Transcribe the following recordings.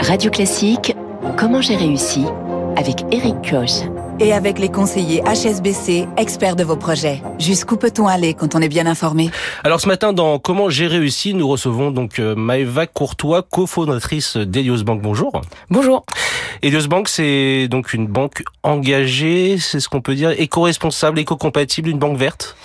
Radio Classique, comment j'ai réussi avec Eric Koch. Et avec les conseillers HSBC, experts de vos projets. Jusqu'où peut-on aller quand on est bien informé? Alors ce matin, dans Comment j'ai réussi, nous recevons donc euh, Maëva Courtois, cofondatrice d'Elios Bank. Bonjour. Bonjour. Elios Bank, c'est donc une banque engagée, c'est ce qu'on peut dire, éco-responsable, éco-compatible, une banque verte?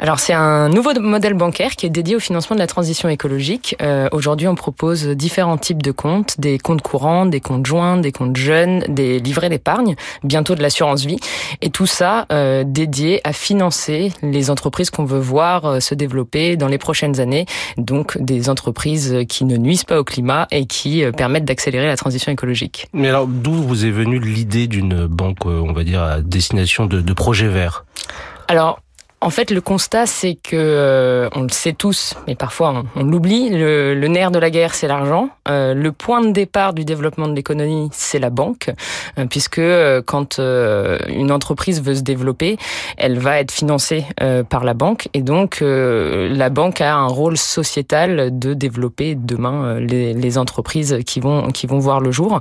Alors c'est un nouveau modèle bancaire qui est dédié au financement de la transition écologique. Euh, Aujourd'hui, on propose différents types de comptes, des comptes courants, des comptes joints, des comptes jeunes, des livrets d'épargne, bientôt de l'assurance vie, et tout ça euh, dédié à financer les entreprises qu'on veut voir euh, se développer dans les prochaines années, donc des entreprises qui ne nuisent pas au climat et qui euh, permettent d'accélérer la transition écologique. Mais alors, d'où vous est venue l'idée d'une banque, on va dire, à destination de, de projets verts? Alors, en fait, le constat, c'est que euh, on le sait tous, mais parfois on, l'oublie. Le, le, nerf de la guerre, c'est l'argent. Euh, le point de départ du développement de l'économie, c'est la banque, euh, puisque quand une entreprise veut se développer, elle va être financée par la banque, et donc la banque a un rôle sociétal de développer demain les, les, entreprises qui vont qui vont voir le jour,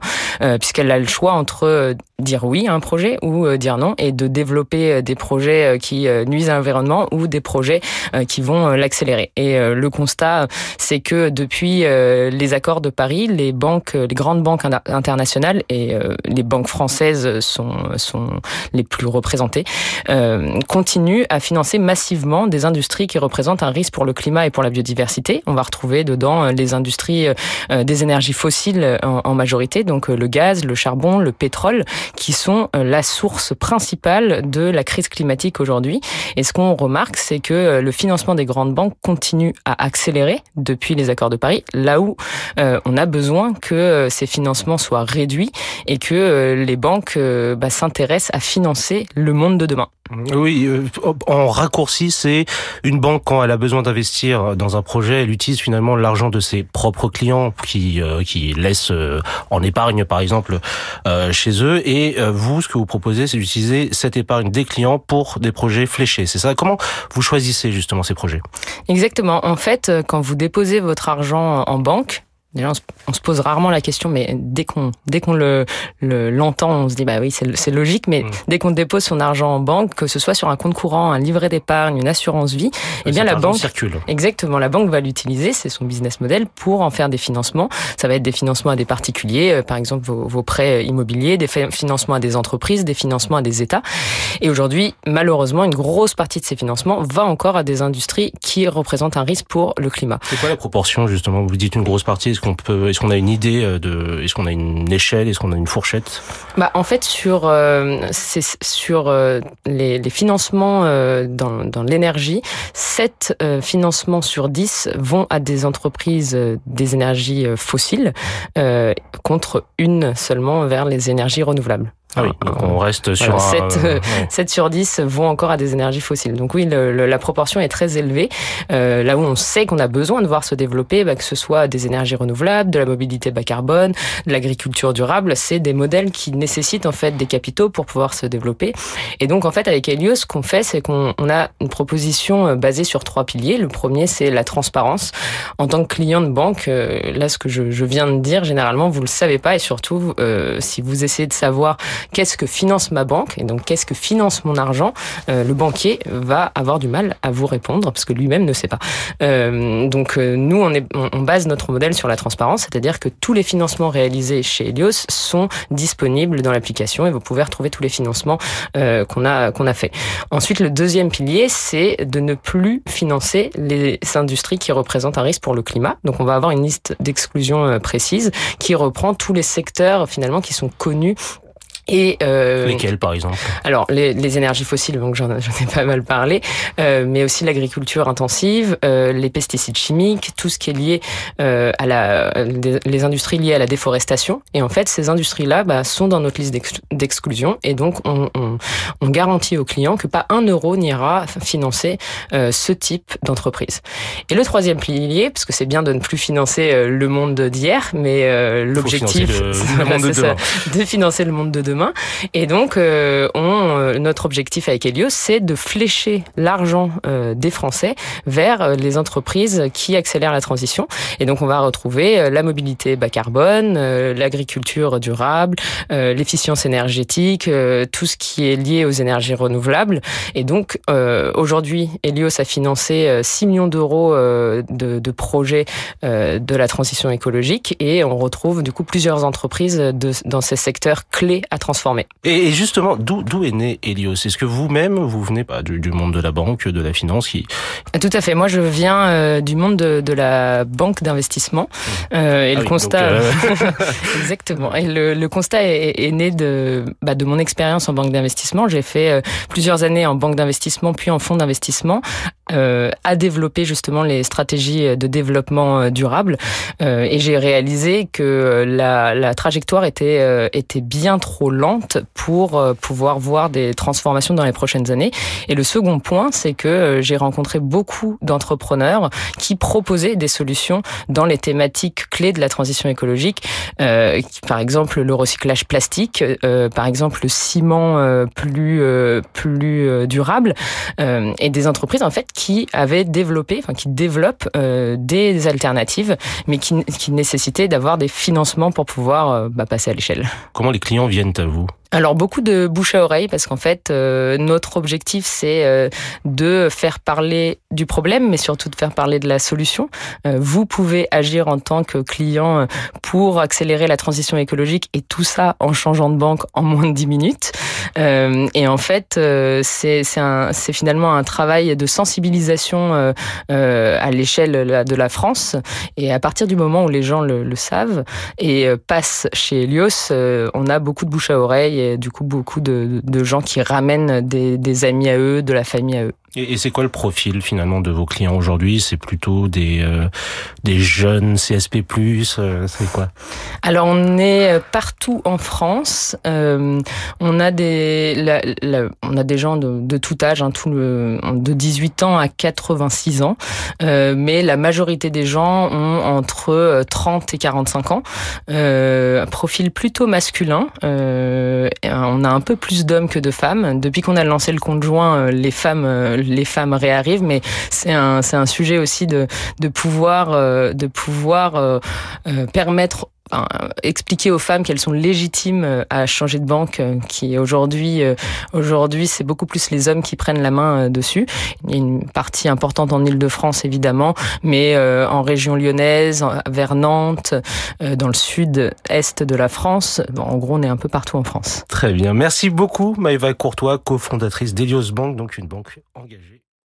puisqu'elle a le choix entre dire oui à un projet ou dire non, et de développer des projets qui nuisent à environnement ou des projets euh, qui vont euh, l'accélérer. Et euh, le constat, c'est que depuis les accords de Paris, les banques, les grandes banques internationales et les banques françaises sont les plus représentées, continuent à financer massivement des industries qui représentent un risque pour le climat et pour la biodiversité. On va retrouver dedans les industries des énergies fossiles en, en majorité, donc le gaz, le charbon, le pétrole, qui sont la source principale de la crise climatique aujourd'hui. Et ce qu'on remarque, c'est que euh, le financement des grandes banques continue à accélérer depuis les accords de Paris, là où euh, on a besoin que euh, ces financements soient réduits et que les banques bah, s'intéressent à financer le monde de demain. Oui, en raccourci, c'est une banque quand elle a besoin d'investir dans un projet, elle utilise finalement l'argent de ses propres clients qui qui laissent en épargne par exemple chez eux. Et vous ce que vous proposez c'est d'utiliser cette épargne des clients pour des projets fléchés, c'est ça. Comment vous choisissez justement ces projets? Exactement. En fait, quand vous déposez votre argent en banque, Déjà, on se, pose rarement la question, mais dès qu'on dès qu'on le l'entend, on se dit bah oui, c'est logique. Mais mmh. dès qu'on dépose son argent en banque, que ce soit sur un compte courant, un livret d'épargne, une assurance vie, eh bien la banque circule. exactement, la banque va l'utiliser, c'est son business model pour en faire des financements. Ça va être des financements à des particuliers, euh, par exemple vos, vos prêts immobiliers, des financements à des entreprises, des financements à des États. Et aujourd'hui, malheureusement, une grosse partie de ces financements va encore à des industries qui représentent un risque pour le climat. C'est quoi la proportion justement? Vous dites une grosse partie est-ce est-ce qu'on a une idée euh, de, est-ce qu'on a une échelle, est-ce qu'on a une fourchette? Bah en fait sur euh, sur euh, les, financements dans, dans l'énergie, 7 euh, financements sur 10 vont à des entreprises des énergies fossiles contre une seulement vers les énergies renouvelables. Ah oui, donc on reste sur voilà, 7, euh, 7, sur 10 vont encore à des énergies fossiles. Donc oui, le, le, la proportion est très élevée. Euh, là où on sait qu'on a besoin de voir se développer, bah, que ce soit des énergies renouvelables, de la mobilité bas carbone, de l'agriculture durable, c'est des modèles qui nécessitent en fait des capitaux pour pouvoir se développer. Et donc en fait avec Helios, ce qu'on fait, c'est qu'on a une proposition euh, basée sur trois piliers. Le premier, c'est la transparence. En tant que client de banque, euh, là ce que je, je, viens de dire, généralement vous le savez pas et surtout euh, si vous essayez de savoir qu'est-ce que finance ma banque et donc qu'est-ce que finance mon argent, euh, le banquier va avoir du mal à vous répondre parce que lui-même ne sait pas. Euh, donc euh, nous, on, est, on, base notre modèle sur la transparence, c'est-à-dire que tous les financements réalisés chez Helios sont disponibles dans l'application et vous pouvez retrouver tous les financements euh, qu'on a qu'on a fait. Ensuite, le deuxième pilier, c'est de ne plus financer les industries qui représentent un risque pour le climat. Donc on va avoir une liste d'exclusion euh, précise qui reprend tous les secteurs finalement qui sont connus et euh, Lesquels, par exemple? Alors, les, les, énergies fossiles, donc j'en ai pas mal parlé, euh, mais aussi l'agriculture intensive, euh, les pesticides chimiques, tout ce qui est lié euh, à la, les industries liées à la déforestation. Et en fait, ces industries-là bah, sont dans notre liste d'exclusion, et donc on, on, on, garantit aux clients que pas un euro n'ira financer euh, ce type d'entreprise. Et le troisième pilier, parce que c'est bien de ne plus financer euh, le monde d'hier, mais l'objectif, de, de, financer le monde de demain Et donc, on, notre objectif avec Helios, c'est de flécher l'argent des Français vers les entreprises qui accélèrent la transition. Et donc, on va retrouver la mobilité bas carbone, l'agriculture durable, l'efficience énergétique, tout ce qui est lié aux énergies renouvelables. Et donc, aujourd'hui, Helios a financé 6 millions d'euros de, de projets de la transition écologique et on retrouve du coup plusieurs entreprises de, dans ces secteurs clés à transformer. Et justement, d'où est né Helios? Est-ce que vous-même, vous venez pas du, du, monde de la banque, de la finance qui... Tout à fait. Moi, je viens euh, du monde de, de la banque d'investissement. Euh, et ah le constat... Euh, Exactement. Et le, le constat est, est, né de, bah, de mon expérience en banque d'investissement. J'ai fait euh, plusieurs années en banque d'investissement, puis en fonds d'investissement, à développer justement les stratégies de développement durable. et j'ai réalisé que la, la trajectoire était, euh, était bien trop lente pour euh, pouvoir voir des transformations dans les prochaines années. Et le second point, c'est que euh, j'ai rencontré beaucoup d'entrepreneurs qui proposaient des solutions dans les thématiques clés de la transition écologique, euh, par exemple le recyclage plastique, euh, par exemple le ciment plus plus durable, et des entreprises en fait qui avaient développé, enfin qui développent des alternatives, mais qui, nécessitaient d'avoir des financements pour pouvoir bah, passer à l'échelle. Comment les clients viennent à vous? Alors beaucoup de bouche à oreille parce qu'en fait euh, notre objectif c'est euh, de faire parler du problème mais surtout de faire parler de la solution. Euh, vous pouvez agir en tant que client pour accélérer la transition écologique et tout ça en changeant de banque en moins de 10 minutes. et en fait c'est c'est finalement un travail de sensibilisation à l'échelle de la France et à partir du moment où les gens le, le savent et passent chez Helios, on a beaucoup de bouche à oreille et du coup beaucoup de, gens qui ramènent des, amis à eux, de la famille à eux. Et, c'est quoi le profil finalement de vos clients aujourd'hui? C'est plutôt des euh, des jeunes CSP+, euh, c'est quoi? Alors on est euh, partout en France. Euh, on a des la, la, on a des gens de, de tout âge, hein, tout le, de 18 ans à 86 ans, euh, mais la majorité des gens ont entre 30 et 45 ans. un profil plutôt masculin. on a un peu plus d'hommes que de femmes. Depuis qu'on a lancé le conjoint, les femmes les femmes réarrivent, mais c'est un, c'est un sujet aussi de, de pouvoir, euh, de pouvoir euh, euh, permettre expliquer aux femmes qu'elles sont légitimes à changer de banque, qui aujourd'hui, aujourd'hui, c'est beaucoup plus les hommes qui prennent la main dessus. Il y a une partie importante en Île-de-France évidemment, mais en région lyonnaise, vers Nantes, dans le sud-est de la France. En gros, on est un peu partout en France. Très bien. Merci beaucoup, Maëva Courtois, cofondatrice d'Elios Bank, donc une banque engagée.